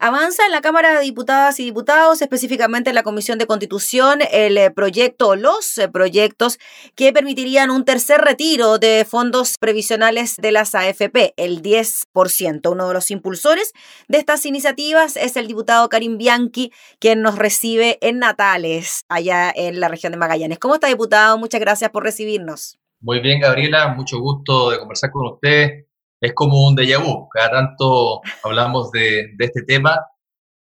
Avanza en la Cámara de Diputadas y Diputados, específicamente en la Comisión de Constitución, el eh, proyecto o los eh, proyectos que permitirían un tercer retiro de fondos previsionales de las AFP, el 10%. Uno de los impulsores de estas iniciativas es el diputado Karim Bianchi, quien nos recibe en Natales, allá en la región de Magallanes. ¿Cómo está, diputado? Muchas gracias por recibirnos. Muy bien, Gabriela, mucho gusto de conversar con usted es como un déjà vu. Cada tanto hablamos de, este tema,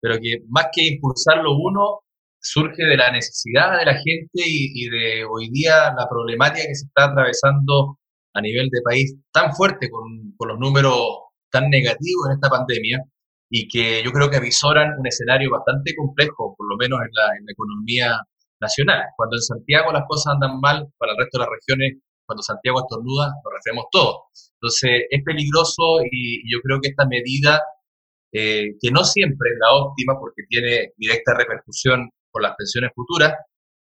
pero que más que impulsarlo uno, surge de la necesidad de la gente y, de hoy día la problemática que se está atravesando a nivel de país tan fuerte, con, los números tan negativos en esta pandemia, y que yo creo que avisoran un escenario bastante complejo, por lo menos en la, en la economía nacional. Cuando en Santiago las cosas andan mal, para el resto de las regiones cuando Santiago estornuda, lo referimos todo. Entonces, es peligroso y yo creo que esta medida, eh, que no siempre es la óptima porque tiene directa repercusión con las pensiones futuras,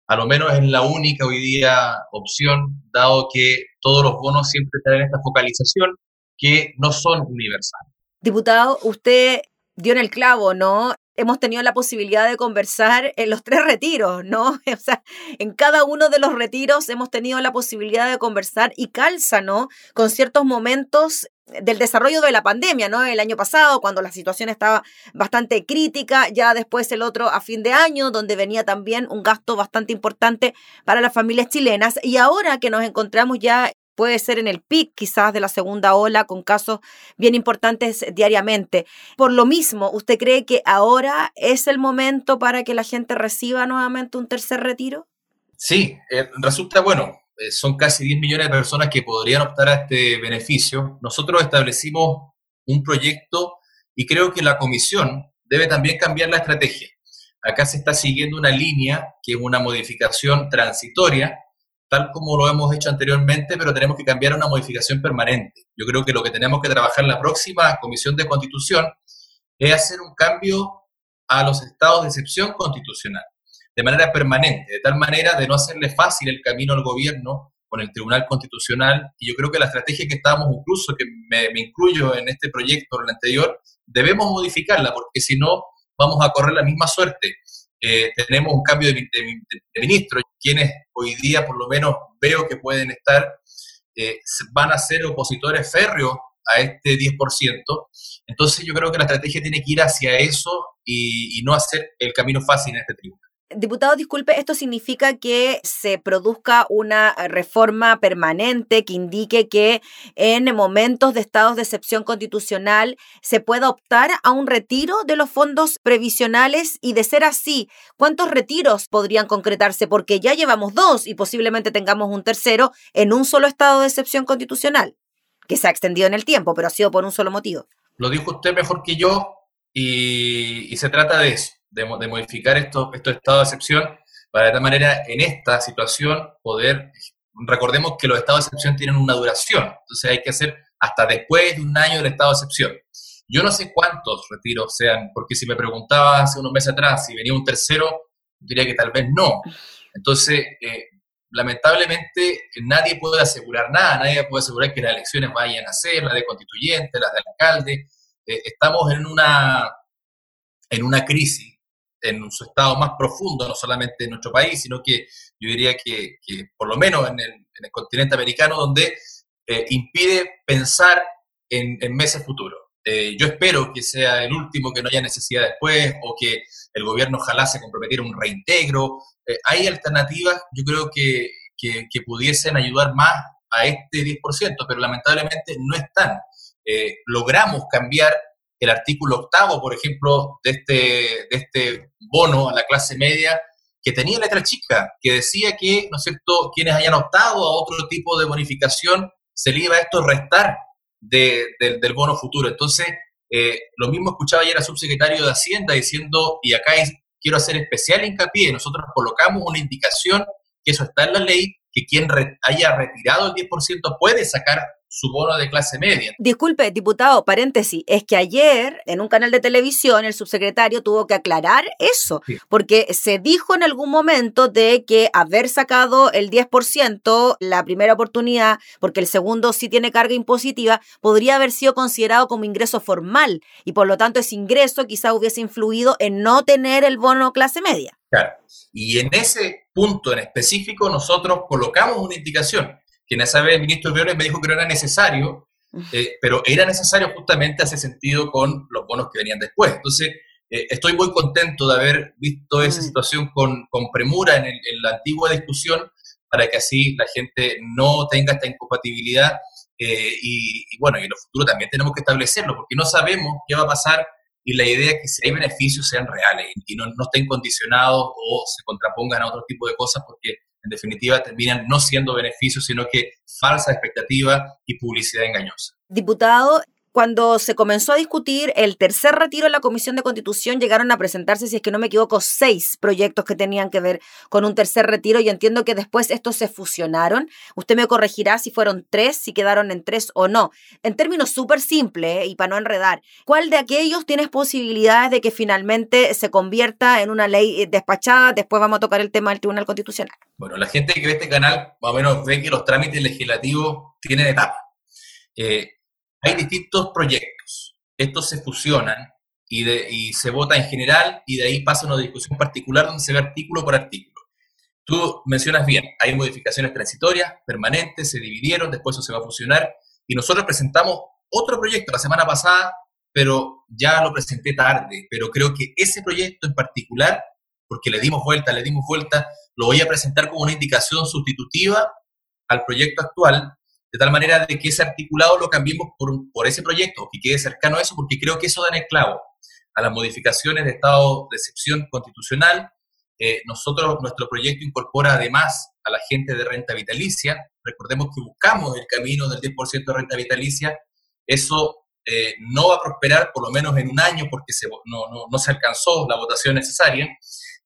a lo menos es la única hoy día opción, dado que todos los bonos siempre tienen esta focalización que no son universales. Diputado, usted dio en el clavo, ¿no? Hemos tenido la posibilidad de conversar en los tres retiros, ¿no? O sea, en cada uno de los retiros hemos tenido la posibilidad de conversar y calza, ¿no? Con ciertos momentos del desarrollo de la pandemia, ¿no? El año pasado, cuando la situación estaba bastante crítica, ya después el otro a fin de año, donde venía también un gasto bastante importante para las familias chilenas, y ahora que nos encontramos ya puede ser en el pic quizás de la segunda ola con casos bien importantes diariamente. Por lo mismo, ¿usted cree que ahora es el momento para que la gente reciba nuevamente un tercer retiro? Sí, eh, resulta bueno. Eh, son casi 10 millones de personas que podrían optar a este beneficio. Nosotros establecimos un proyecto y creo que la comisión debe también cambiar la estrategia. Acá se está siguiendo una línea que es una modificación transitoria tal como lo hemos hecho anteriormente, pero tenemos que cambiar una modificación permanente. Yo creo que lo que tenemos que trabajar en la próxima Comisión de Constitución es hacer un cambio a los estados de excepción constitucional, de manera permanente, de tal manera de no hacerle fácil el camino al gobierno con el Tribunal Constitucional. Y yo creo que la estrategia que estábamos, incluso que me, me incluyo en este proyecto, en el anterior, debemos modificarla, porque si no, vamos a correr la misma suerte eh, tenemos un cambio de, ministro, quienes hoy día por lo menos veo que pueden estar, eh, van a ser opositores férreos a este 10%. Entonces yo creo que la estrategia tiene que ir hacia eso y, no hacer el camino fácil en este tribunal. Diputado, disculpe, ¿esto significa que se produzca una reforma permanente que indique que en momentos de estados de excepción constitucional se pueda optar a un retiro de los fondos previsionales? Y de ser así, ¿cuántos retiros podrían concretarse? Porque ya llevamos dos y posiblemente tengamos un tercero en un solo estado de excepción constitucional, que se ha extendido en el tiempo, pero ha sido por un solo motivo. Lo dijo usted mejor que yo y, y se trata de eso de, modificar estos esto estados de excepción para de tal manera en esta situación poder, recordemos que los estados de excepción tienen una duración, entonces hay que hacer hasta después de un año del estado de excepción. Yo no sé cuántos retiros sean, porque si me preguntaba hace unos meses atrás si venía un tercero, diría que tal vez no. Entonces, eh, lamentablemente nadie puede asegurar nada, nadie puede asegurar que las elecciones vayan a ser, las de constituyente, las del alcalde. Eh, estamos en una, en una crisis en su estado más profundo, no solamente en nuestro país, sino que yo diría que, por lo menos en el, continente americano, donde eh, impide pensar en, meses futuros. Eh, yo espero que sea el último, que no haya necesidad después, o que el gobierno ojalá se comprometiera un reintegro. Eh, hay alternativas, yo creo que, que, pudiesen ayudar más a este 10%, pero lamentablemente no están. logramos cambiar el artículo octavo, por ejemplo, de este, de este bono a la clase media, que tenía letra chica, que decía que, ¿no es cierto?, quienes hayan optado a otro tipo de bonificación, se le iba a esto restar del bono futuro. Entonces, eh, lo mismo escuchaba ayer al subsecretario de Hacienda diciendo, y acá quiero hacer especial hincapié, nosotros colocamos una indicación que eso está en la ley, que quien haya retirado el 10% puede sacar su bono de clase media. Disculpe, diputado, paréntesis, es que ayer en un canal de televisión el subsecretario tuvo que aclarar eso, porque se dijo en algún momento de que haber sacado el 10% la primera oportunidad, porque el segundo sí tiene carga impositiva, podría haber sido considerado como ingreso formal y por lo tanto ese ingreso quizá hubiese influido en no tener el bono clase media. Claro. Y en ese punto en específico nosotros colocamos una indicación, que en esa vez el ministro Briones me dijo que no era necesario, eh, pero era necesario justamente hace sentido con los bonos que venían después. Entonces, eh, estoy muy contento de haber visto esa mm. situación con, con premura en, la antigua discusión para que así la gente no tenga esta incompatibilidad eh, y, y, bueno, y en lo futuro también tenemos que establecerlo porque no sabemos qué va a pasar y la idea es que si hay beneficios sean reales y no, no estén condicionados o se contrapongan a otro tipo de cosas porque en definitiva terminan no siendo beneficios, sino que falsa expectativa y publicidad engañosa. Diputado, cuando se comenzó a discutir el tercer retiro en la Comisión de Constitución, llegaron a presentarse, si es que no me equivoco, seis proyectos que tenían que ver con un tercer retiro y entiendo que después estos se fusionaron. Usted me corregirá si fueron tres, si quedaron en tres o no. En términos súper simples eh, y para no enredar, ¿cuál de aquellos tienes posibilidades de que finalmente se convierta en una ley eh, despachada? Después vamos a tocar el tema del Tribunal Constitucional. Bueno, la gente que ve este canal más o menos ve que los trámites legislativos tienen etapas. Eh, hay distintos proyectos. Estos se fusionan y, se vota en general y de ahí pasa una discusión particular donde se ve artículo por artículo. Tú mencionas bien, hay modificaciones transitorias, permanentes, se dividieron, después eso se va a fusionar y nosotros presentamos otro proyecto la semana pasada, pero ya lo presenté tarde, pero creo que ese proyecto en particular, porque le dimos vuelta, le dimos vuelta, lo voy a presentar como una indicación sustitutiva al proyecto actual de tal manera de que ese articulado lo cambiemos por, por ese proyecto, que quede cercano a eso, porque creo que eso da en el a las modificaciones de estado de excepción constitucional. Eh, nosotros, nuestro proyecto incorpora además a la gente de renta vitalicia. Recordemos que buscamos el camino del 10% de renta vitalicia. Eso eh, no va a prosperar por lo menos en un año porque no, no, no se alcanzó la votación necesaria,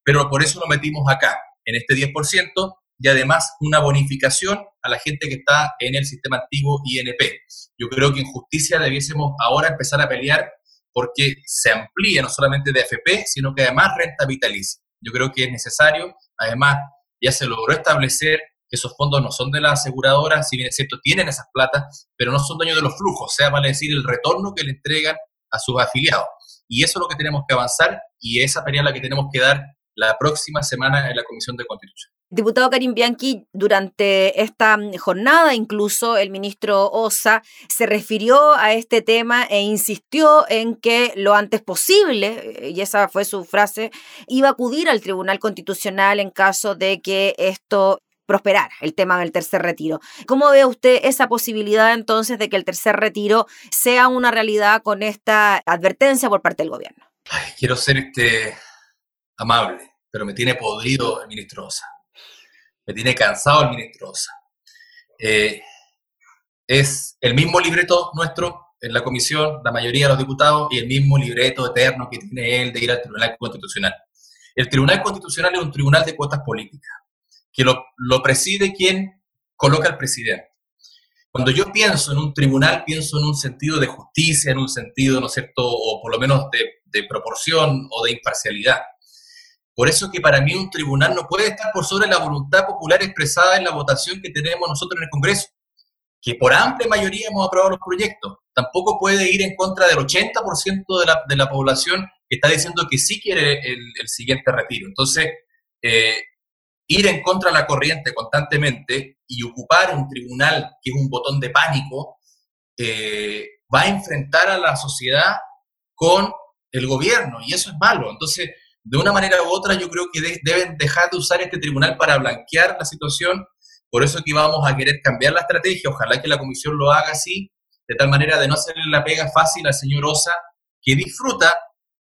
pero por eso lo metimos acá, en este 10%, y además una bonificación a la gente que está en el sistema antiguo INP. Yo creo que en justicia debiésemos ahora empezar a pelear porque se amplía no solamente de AFP, sino que además renta vitalicia. Yo creo que es necesario, además ya se logró establecer que esos fondos no son de las aseguradoras, si bien es cierto, tienen esas platas, pero no son dueños de los flujos, sea, vale decir, el retorno que le entregan a sus afiliados. Y eso es lo que tenemos que avanzar y esa pelea la que tenemos que dar la próxima semana en la Comisión de Constitución. Diputado Karim Bianchi, durante esta jornada incluso el ministro Osa se refirió a este tema e insistió en que lo antes posible, eh, y esa fue su frase, iba a acudir al Tribunal Constitucional en caso de que esto prosperara, el tema del tercer retiro. ¿Cómo ve usted esa posibilidad entonces de que el tercer retiro sea una realidad con esta advertencia por parte del gobierno? quiero ser este amable, pero me tiene podrido el ministro Osa me tiene cansado el ministro. Eh, es el mismo libreto nuestro en la comisión, la mayoría de los diputados, y el mismo libreto eterno que tiene él de ir al Tribunal Constitucional. El Tribunal Constitucional es un tribunal de cuotas políticas, que lo, preside quien coloca al presidente. Cuando yo pienso en un tribunal, pienso en un sentido de justicia, en un sentido, ¿no es cierto?, o por lo menos de proporción o de imparcialidad. Por eso que para mí un tribunal no puede estar por sobre la voluntad popular expresada en la votación que tenemos nosotros en el Congreso, que por amplia mayoría hemos aprobado los proyectos. Tampoco puede ir en contra del 80% de la, de la población que está diciendo que sí quiere el, siguiente retiro. Entonces, eh, ir en contra de la corriente constantemente y ocupar un tribunal que es un botón de pánico, eh, va a enfrentar a la sociedad con el gobierno y eso es malo. Entonces, de una manera u otra yo creo que deben dejar de usar este tribunal para blanquear la situación. Por eso que vamos a querer cambiar la estrategia. Ojalá que la comisión lo haga así, de tal manera de no hacerle la pega fácil al señor Osa, que disfruta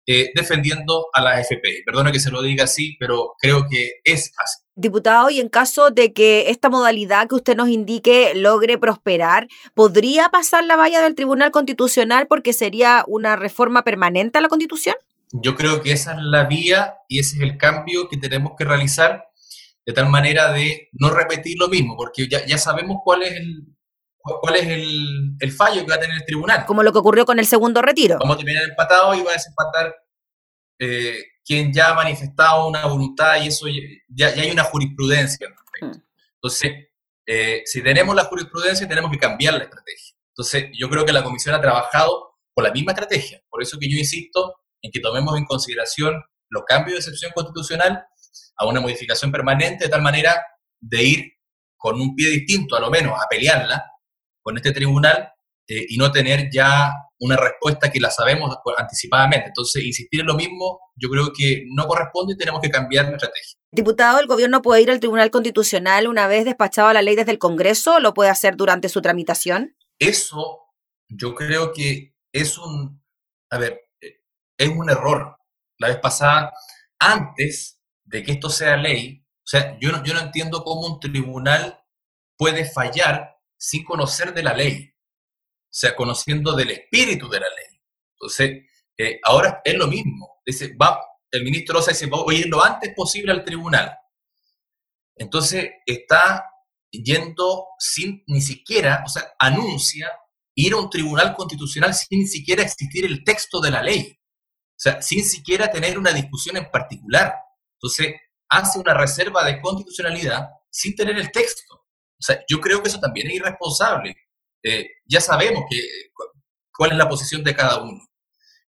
eh, defendiendo a la FP. Perdona que se lo diga así, pero creo que es fácil. Diputado, y en caso de que esta modalidad que usted nos indique logre prosperar, ¿podría pasar la valla del Tribunal Constitucional porque sería una reforma permanente a la Constitución? Yo creo que esa es la vía y ese es el cambio que tenemos que realizar de tal manera de no repetir lo mismo, porque ya, ya sabemos cuál es el, cuál es el, fallo que va a tener el tribunal. Como lo que ocurrió con el segundo retiro. Vamos a terminar empatado y va a desempatar eh, quien ya ha manifestado una voluntad y eso ya, hay una jurisprudencia al respecto. Mm. Entonces, eh, si tenemos la jurisprudencia, tenemos que cambiar la estrategia. Entonces, yo creo que la comisión ha trabajado con la misma estrategia. Por eso que yo insisto en que tomemos en consideración los cambios de excepción constitucional a una modificación permanente, de tal manera de ir con un pie distinto, a lo menos, a pelearla con este tribunal eh, y no tener ya una respuesta que la sabemos anticipadamente. Entonces, insistir en lo mismo, yo creo que no corresponde y tenemos que cambiar la estrategia. Diputado, ¿el gobierno puede ir al Tribunal Constitucional una vez despachada la ley desde el Congreso o lo puede hacer durante su tramitación? Eso yo creo que es un, a ver, es un error. La vez pasada, antes de que esto sea ley, o sea, yo no, yo no entiendo cómo un tribunal puede fallar sin conocer de la ley, o sea, conociendo del espíritu de la ley. Entonces, eh, ahora es lo mismo. Dice, va, el ministro Rosa dice, voy a ir lo antes posible al tribunal. Entonces, está yendo sin ni siquiera, o sea, anuncia ir a un tribunal constitucional sin ni siquiera existir el texto de la ley. Sea, sin siquiera tener una discusión en particular. Entonces, hace una reserva de constitucionalidad sin tener el texto. O sea, yo creo que eso también es irresponsable. Eh, ya sabemos que, cuál es la posición de cada uno,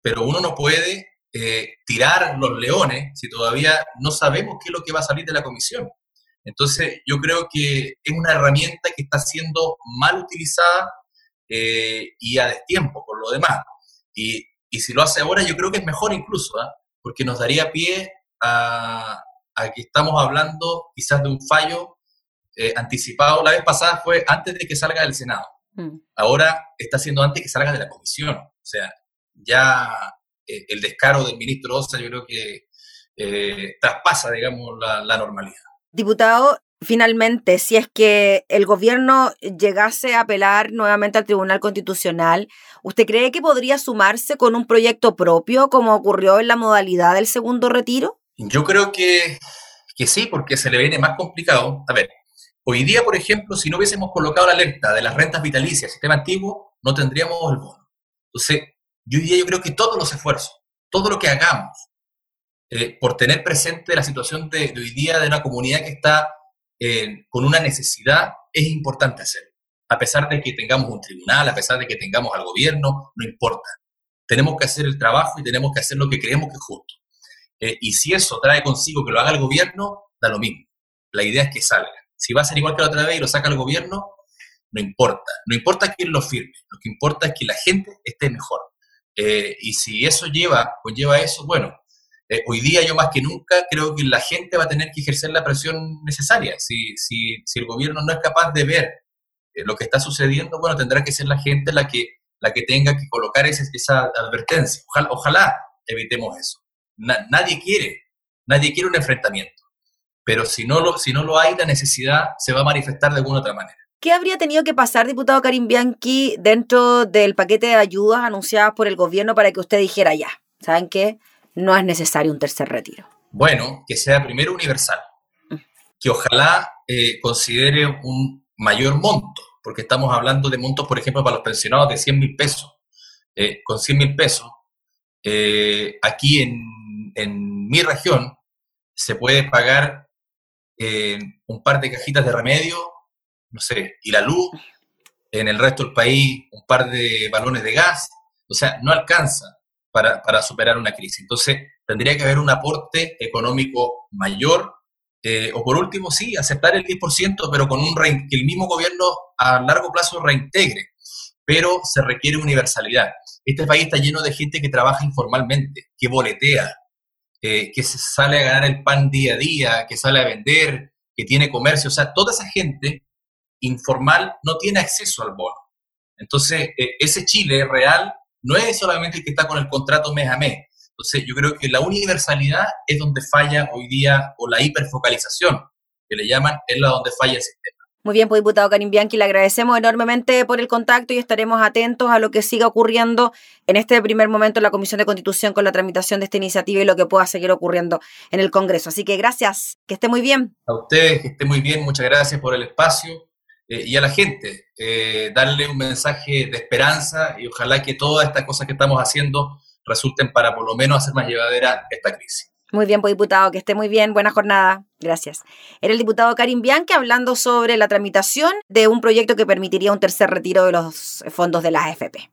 pero uno no puede eh, tirar los leones si todavía no sabemos qué es lo que va a salir de la comisión. Entonces, yo creo que es una herramienta que está siendo mal utilizada eh, y a destiempo por lo demás. Y, y, si lo hace ahora, yo creo que es mejor incluso, ¿ah? porque nos daría pie a, a, que estamos hablando quizás de un fallo eh, anticipado. La vez pasada fue antes de que salga del Senado. Mm. Ahora está siendo antes que salga de la comisión. O sea, ya eh, el descaro del ministro Osa yo creo que traspasa, digamos, la, la normalidad. Diputado, finalmente, si es que el gobierno llegase a apelar nuevamente al Tribunal Constitucional, ¿usted cree que podría sumarse con un proyecto propio como ocurrió en la modalidad del segundo retiro? Yo creo que, que sí, porque se le viene más complicado. A ver, hoy día, por ejemplo, si no hubiésemos colocado la alerta de las rentas vitalicias, sistema antiguo, no tendríamos el bono. Entonces, yo hoy día yo creo que todos los esfuerzos, todo lo que hagamos eh, por tener presente la situación de, de hoy día de una comunidad que está eh, con una necesidad, es importante hacerlo. A pesar de que tengamos un tribunal, a pesar de que tengamos al gobierno, no importa. Tenemos que hacer el trabajo y tenemos que hacer lo que creemos que es justo. Eh, y si eso trae consigo que lo haga el gobierno, da lo mismo. La idea es que salga. Si va a ser igual que la otra vez y lo saca el gobierno, no importa. No importa quién lo firme. Lo que importa es que la gente esté mejor. Eh, y si eso lleva, conlleva eso, bueno, eh, hoy día yo más que nunca creo que la gente va a tener que ejercer la presión necesaria. Si, si, si el gobierno no es capaz de ver eh, lo que está sucediendo, bueno, tendrá que ser la gente la que, la que tenga que colocar esa, esa advertencia. Ojalá, evitemos eso. nadie quiere, nadie quiere un enfrentamiento. Pero si no, lo, si no lo hay, la necesidad se va a manifestar de alguna otra manera. ¿Qué habría tenido que pasar, diputado Karim Bianchi, dentro del paquete de ayudas anunciadas por el gobierno para que usted dijera ya? ¿Saben qué? No es necesario un tercer retiro? Bueno, que sea primero universal, mm. que ojalá eh, considere un mayor monto, porque estamos hablando de montos, por ejemplo, para los pensionados de 100 mil pesos. Eh, con 100 mil pesos, eh, aquí en, en, mi región se puede pagar un par de cajitas de remedio, no sé, y la luz, en el resto del país un par de balones de gas, o sea, no alcanza para, superar una crisis. Entonces, tendría que haber un aporte económico mayor, eh, o por último, sí, aceptar el 10%, pero con un que el mismo gobierno a largo plazo reintegre. Pero se requiere universalidad. Este país está lleno de gente que trabaja informalmente, que boletea, eh, que sale a ganar el pan día a día, que sale a vender, que tiene comercio. O sea, toda esa gente informal no tiene acceso al bono. Entonces, eh, ese Chile real no es solamente el que está con el contrato mes a mes. Entonces, yo creo que la universalidad es donde falla hoy día, o la hiperfocalización, que le llaman, es la donde falla el sistema. Muy bien, pues diputado Karim Bianchi, le agradecemos enormemente por el contacto y estaremos atentos a lo que siga ocurriendo en este primer momento en la Comisión de Constitución con la tramitación de esta iniciativa y lo que pueda seguir ocurriendo en el Congreso. Así que gracias, que esté muy bien. A ustedes, que esté muy bien, muchas gracias por el espacio y a la gente, darle un mensaje de esperanza y ojalá que todas estas cosas que estamos haciendo resulten para por lo menos hacer más llevadera esta crisis. Muy bien, pues diputado, que esté muy bien. Buena jornada. Gracias. Era el diputado Karim Bianchi hablando sobre la tramitación de un proyecto que permitiría un tercer retiro de los fondos de la AFP.